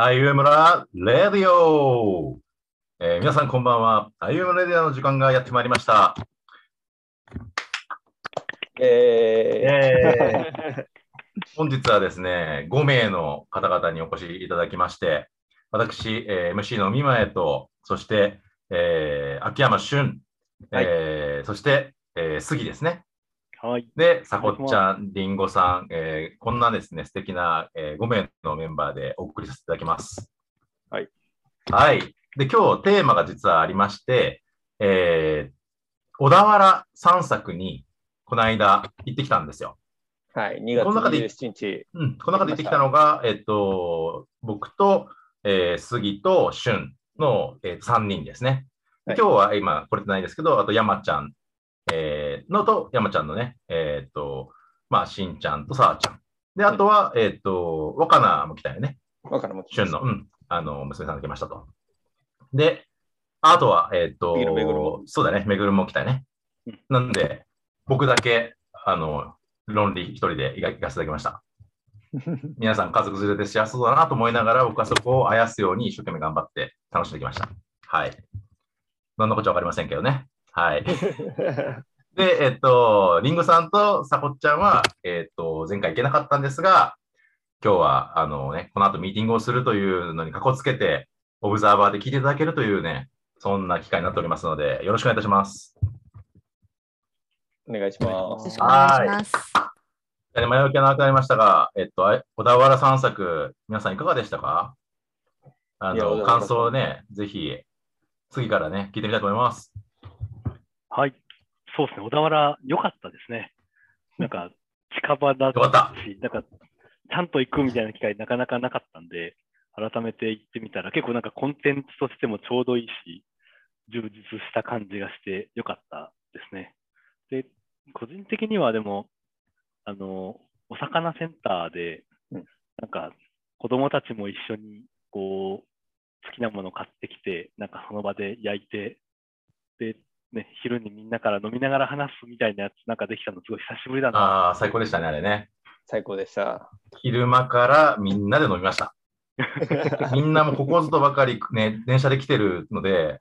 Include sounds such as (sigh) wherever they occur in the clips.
あゆむらレディオ、えー皆さんこんばんは。あゆむレディオの時間がやってまいりました。え (laughs) 本日はですね、5名の方々にお越しいただきまして、私、えー MC の美前と、そして、えー秋山俊、はいえーそして、えー杉ですね。はい。で、さこっちゃん、りんごさん、えーこんなですね、素敵な、え5名のメンバーでお送りさせていただきます。はい。はい。で、今日テーマが実はありまして、えー小田原散策にこの間行ってきたんですよ。ーはい、2月この中で27日。うん。この中で行ってきたのが、えっと、僕と、えー杉と俊の、えー、3人ですね。はい今日は今来れてないですけど、あと山ちゃん、えーのと山ちゃんのね、えーっと、まあ、しんちゃんとさあちゃん。で、あとは、えーっと、若菜も来たよね。わからんも旬の、うん、あの、娘さんが来ましたと。で、あとは、えーっとめぐるめぐるも、そうだね、めぐるも来たよねうん。なんで、僕だけ、あの、論理一人で行か行かせていただきました。(laughs) 皆さん家族連れで幸せそうだなと思いながら、僕はそこをあやすように一生懸命頑張って楽しんできました。はい。何のこっちゃわかりませんけどね。はい。(laughs) で、えっと、リンゴさんとさこっちゃんは、えっと、前回行けなかったんですが、今日は、あのね、この後ミーティングをするというのにかこつけて、オブザーバーで聞いていただけるというね、そんな機会になっておりますので、よろしくお願いいたします。お願いしまよろすしくお願いします。え前置きが長くなりましたが、えっと、あ小田原散策、皆さんいかがでしたか？あの、感想をね、ぜひ、次からね、聞いてみたいと思います。はい。そうですね。小田原、良かったですね。(laughs) なんか、近場だったし、なんか、ちゃんと行くみたいな機会なかなかなかったんで、改めて行ってみたら、結構なんかコンテンツとしてもちょうどいいし、充実した感じがして良かったですね。で、個人的にはでも、あの、お魚センターでうん、なんか、子供たちも一緒に、こう、好きなもの買ってきて、なんかその場で焼いて、で、ね、昼にみんなから飲みながら話すみたいなやつなんかできたのすごい久しぶりだな。ああ、最高でしたね、あれね。最高でした。昼間からみんなで飲みました。(laughs) みんなもここぞとばかり、ね、電車で来てるので、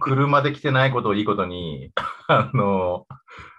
車で来てないことをいいことに、(laughs) あの、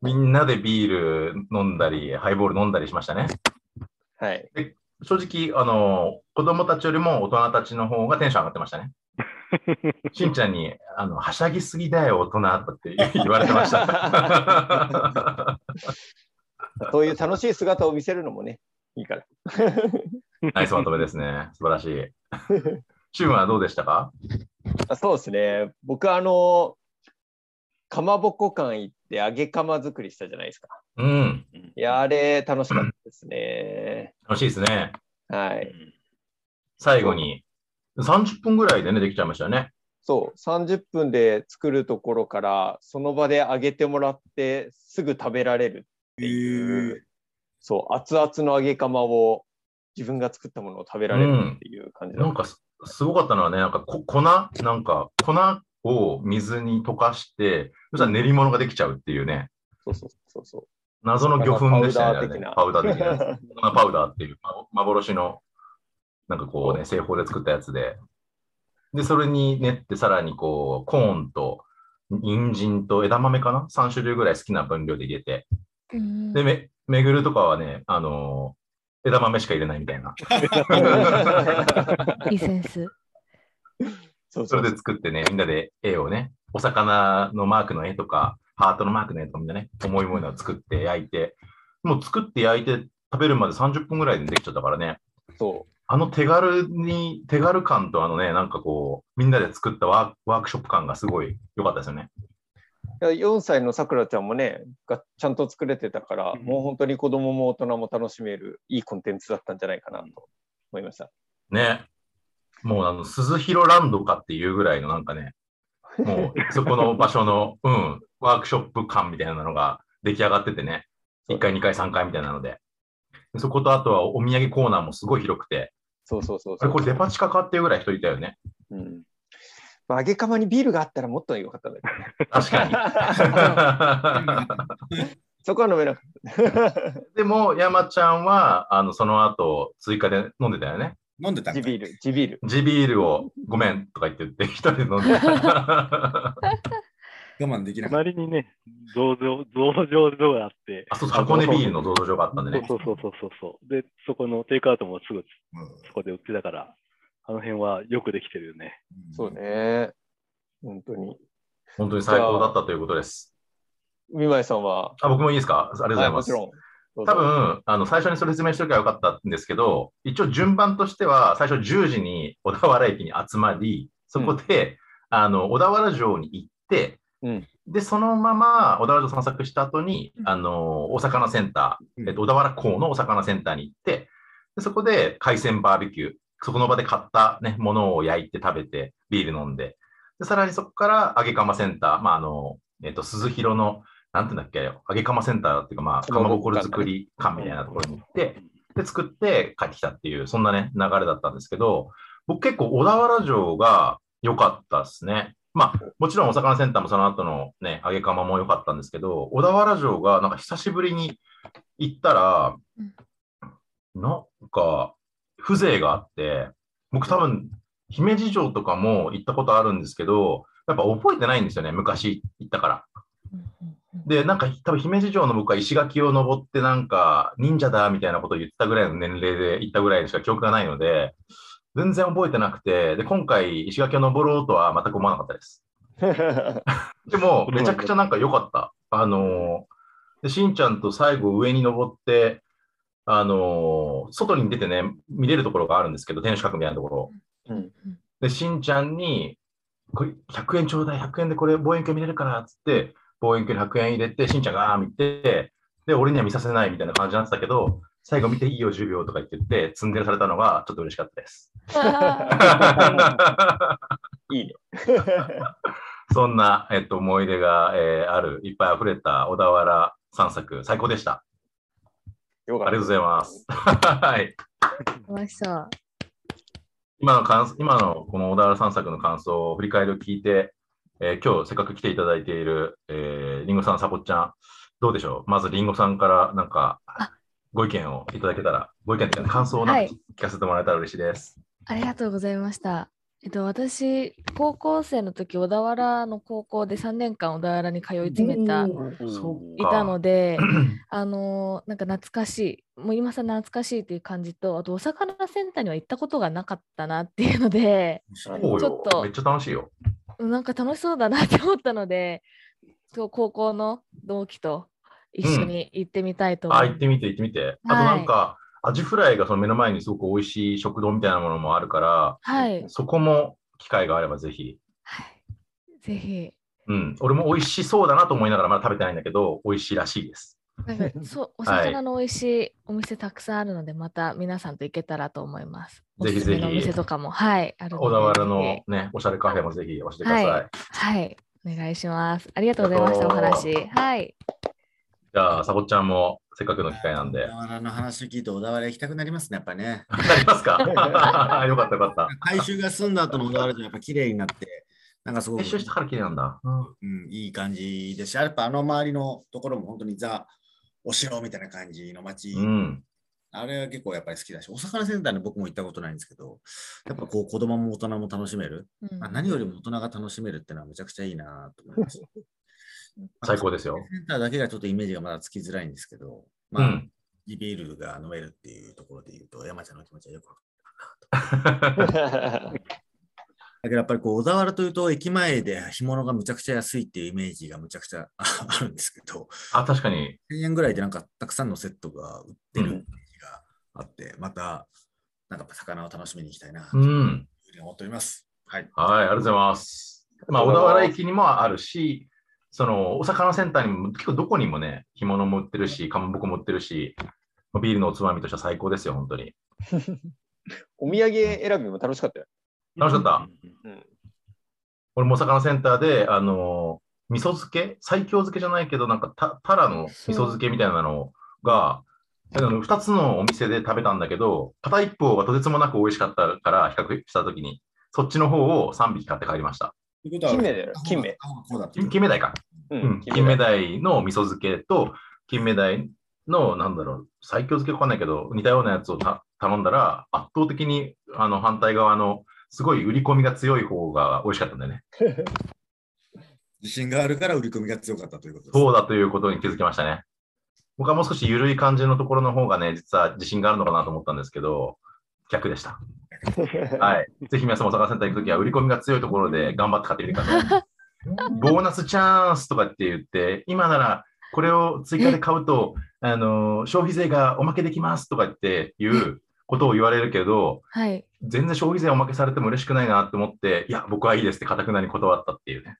みんなでビール飲んだり、ハイボール飲んだりしましたね。はい。正直、あの、子供たちよりも大人たちの方がテンション上がってましたね。(laughs) しんちゃんに、あの、はしゃぎすぎだよ、大人って言われてました。(laughs) そういう楽しい姿を見せるのもね、いいから。(laughs) ナイスまとめですね。素晴らしい。シュンはどうでしたか？あそうですね。僕、あの、かまぼこ館行って揚げ釜作りしたじゃないですか。うん。いや、あれ楽しかったですね。楽しいですね。はい。最後に、30分ぐらいでね、できちゃいましたよね。そう、30分で作るところから、その場で揚げてもらって、すぐ食べられるっていう、そう、熱々の揚げ釜を自分が作ったものを食べられるっていう感じだなんかすすごかったのはね、なんかこ粉、なんか粉を水に溶かして、そしたら練り物ができちゃうっていうね、そうそうそうそう。謎の魚粉でしたよね。パパウダー的なやつ。(laughs) 粉パウダーっていうま幻の、なんかこうね、製法で作ったやつで。で、それに練って、さらにこう、コーンと、人参と枝豆かな ?3 種類ぐらい好きな分量で入れて。うんで、め、めぐるとかはね、あのー枝豆しか入れないみたいな。(laughs) いいセンス。そうそれで作ってね、みんなで絵をね、お魚のマークの絵とか、ハートのマークの絵とかみんなね、思い思いのを作って焼いて、もう作って焼いて食べるまで30分ぐらいでできちゃったからね、そあの手軽に、手軽感とあのね、なんかこう、みんなで作ったワーワークショップ感がすごい良かったですよね。う。4歳のさくらちゃんもね、がちゃんと作れてたから、うんもう本当に子供も大人も楽しめるいいコンテンツだったんじゃないかなと思いました。ね。もうあの、鈴広ランドかっていうぐらいのなんかね、もう (laughs) そこの場所の、うん、ワークショップ感みたいなのが出来上がっててね、1回、2回、3回みたいなので。でそことあとはお土産コーナーもすごい広くて、そうそうそうそう。これデパ地下かっていうぐらい人いたよね。うんまあ、揚げ釜にビールがあったらもっと良かったんだけどね。確かに。(laughs) そこは飲めなかった。(laughs) でも、山ちゃんは、あの、その後、追加で飲んでたよね。飲んでたんか地ビール、地ビール。地ビールをごめんとか言って言って、一人で飲んでた。(laughs) 我慢できなかっ隣にね、増上、増上所があって。あ、そうそう、箱根ビールの醸造所があったんでね。そうそうそうそうそう。で、そこのテイクアウトもすぐた。うんそこで売ってたから、あの辺はよくできてるよね。そう。ね。本当に。本当に最高だったということです。みまいさんは、あ、僕もいいですか？ありがとうございます。もちろん。どうぞ多分、あの、最初にそれ説明しておけばよかったんですけど、一応順番としては、最初10時に小田原駅に集まり、そこで、あの、小田原城に行って、うん。で、そのまま小田原城散策した後に、うん。あの、お魚センタうん。ー、えっと、小田原港のお魚センターに行って、でそこで海鮮バーベキュー、そこの場で買った、ね、ものを焼いて食べて、ビール飲んで、でさらにそこから揚げ釜センター、まあ、あの、えっと、鈴広の、なんていうんだっけ、揚げ釜センターっていうか、まあ、かまぼこ作り館みたいなところに行って、で、作って帰ってきたっていう、そんなね、流れだったんですけど、僕結構小田原城が良かったですね。まあ、もちろんお魚センターもその後のね、揚げ釜も良かったんですけど、小田原城がなんか久しぶりに行ったらうん、なんか風情があって、僕多分、姫路城とかも行ったことあるんですけど、やっぱ覚えてないんですよね、昔行ったから。で、なんか多分姫路城の僕は石垣を登ってなんか忍者だみたいなことを言ったぐらいの年齢で行ったぐらいしか記憶がないので、全然覚えてなくて、で、今回石垣を登ろうとは全く思わなかったです。(laughs) でも、めちゃくちゃなんか良かった。あのーで、しんちゃんと最後上に登って、あのー外に出てね、見れるところがあるんですけど、天守閣みたいなところ。うんで、しんちゃんに、これ100円ちょうだい、100円でこれ望遠鏡見れるからっつって、望遠鏡に100円入れて、しんちゃんがあー見て、で、俺には見させないみたいな感じになってたけど、最後見ていいよ、10秒とか言ってって、積んでされたのがちょっと嬉しかったです。(laughs) いいね。(laughs) そんな、えっと、思い出が、えーある、いっぱい溢れた小田原散策、最高でした。よかったありがとうございます。(laughs) はい。楽しそう。今の感今のこの小田原散策の感想を振り返りを聞いて、えー今日せっかく来ていただいている、えー、リンゴさん、サボっちゃん、どうでしょう？まずリンゴさんからなんかあご意見をいただけたら、ご意見というか、感想を聞かせてもらえたら嬉しいです。ありがとうございました。えっと、私、高校生の時、小田原の高校で3年間小田原に通い詰めた、いたので、(clears throat) あのーなんか懐かしい、もう今さ懐かしいっていう感じと、あとお魚センターには行ったことがなかったなっていうので、そうちょよっとめっちゃ楽しいよ。なんか楽しそうだなって思ったので、高校の同期と一緒に行ってみたいと思あ、います。行ってみて、行ってみて。あとなんか、アジフライがその目の前にすごく美味しい食堂みたいなものもあるから、はい、そこも機会があればぜひ。はい。ぜひ。うん、俺も美味しそうだなと思いながらまだ食べてないんだけど、美味しいらしいです。そう (laughs) おはい魚の美味しいお店たくさんあるので、また皆さんと行けたらと思います。ぜひぜひお店とかも、はい、ある。小田原のぜね、おしゃれカフェもぜひ教えてください。はいひはい、お願いします。ありがとうございました、お話。はい。じゃあ、サボちゃんもせっかくの機会なんで。小田原の話を聞いて小田原行きたくなりますね、やっぱね。なりますか？(laughs) よかったよかった。改修が済んだ後の小田原城やっぱ綺麗になって、なんかすごく練習したから綺麗なんだ。うんうん、いい感じですし、やっぱあの周りのところも本当にザ・お城みたいな感じの街、うん。あれは結構やっぱり好きだし、お魚センターに僕も行ったことないんですけど、やっぱこう子供も大人も楽しめる、うんまあ、何よりも大人が楽しめるってのはめちゃくちゃいいなと思います。最高ですよ。センターだけがちょっとイメージがまだつきづらいんですけど、うまあ、ん。ビビールが飲めるっていうところで言うと、山ちゃんの気持ちはよくわかる。だけどやっぱりこう小田原というと、駅前で干物がむちゃくちゃ安いっていうイメージがむちゃくちゃああるんですけど、あ、確かに。1000円ぐらいでなんかたくさんのセットが売ってるイメージがあって、またなんか魚を楽しみに行きたいなとう。いうんふうに思っております。はい。はい、ありがとうございます。まあ、小田原駅にもあるし、その、お魚センターにも、結構どこにもね、干物も売ってるし、かまぼこも売ってるし、ビールのおつまみとしては最高ですよ、本当に。(laughs) お土産選びも楽しかったよ。楽しかった？うん俺もお魚センターで、あの、味噌漬け？最強漬けじゃないけど、なんかた、タラの味噌漬けみたいなのが、あの2つのお店で食べたんだけど、片一方がとてつもなく美味しかったから、比較したときに、そっちの方を3匹買って帰りました。金目だよ金目。金金目鯛か。ううん、金目鯛の味噌漬けと、金目鯛の、なんだろう、最強漬けわかんないけど、似たようなやつをた頼んだら、圧倒的にあの反対側のすごい売り込みが強い方が美味しかったんだよね。(laughs) 自信があるから売り込みが強かったということです。そうだということに気づきましたね。僕はもう少し緩い感じのところの方がね、実は自信があるのかなと思ったんですけど、逆でした。(laughs) はい。ぜひ皆さんもお魚センター行くときは、売り込みが強いところで頑張って買ってみてください。(laughs) ボーナスチャンスとかって言って、今ならこれを追加で買うと、あの消費税がおまけできますとかっていうことを言われるけど、はい。全然消費税おまけされても嬉しくないなって思って、いや、僕はいいですって、かたくなに断ったっていうね。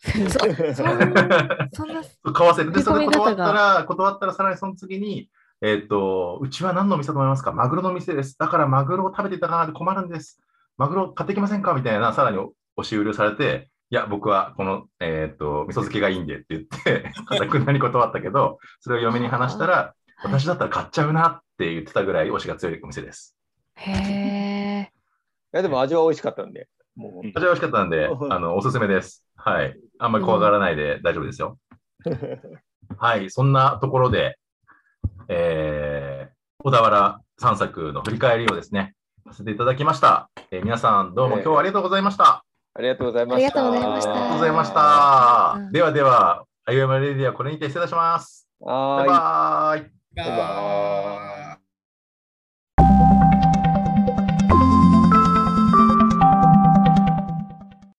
そ (laughs) そんな、そんな、買わせて、で、それ断ったら、断ったらさらにその次に、えっ、と、うちは何の店だと思いますか？マグロの店です。だからマグロを食べていただかないと困るんです。マグロ買ってきませんか？みたいな、さらに押し売りされて、いや、僕はこの、えっ、と、味噌漬けがいいんでって言って、(laughs) かたくなに断ったけど、それを嫁に話したら、はい私だったら買っちゃうなって言ってたぐらい推しが強いお店です。へえ。いやでも味は美味しかったんで、もう味は美味しかったんで、あの、おすすめです。はい。あんまり怖がらないで大丈夫ですよ。(laughs) はい。そんなところで、えー、小田原散策の振り返りをですね、させていただきました。えー皆さんどうも今日はありがとうございました。ありがとうございました。ありがとうございましたありがとうございました。うんではでは、IOM レディはこれにて失礼します。バイ。バーイ。ババイバーイ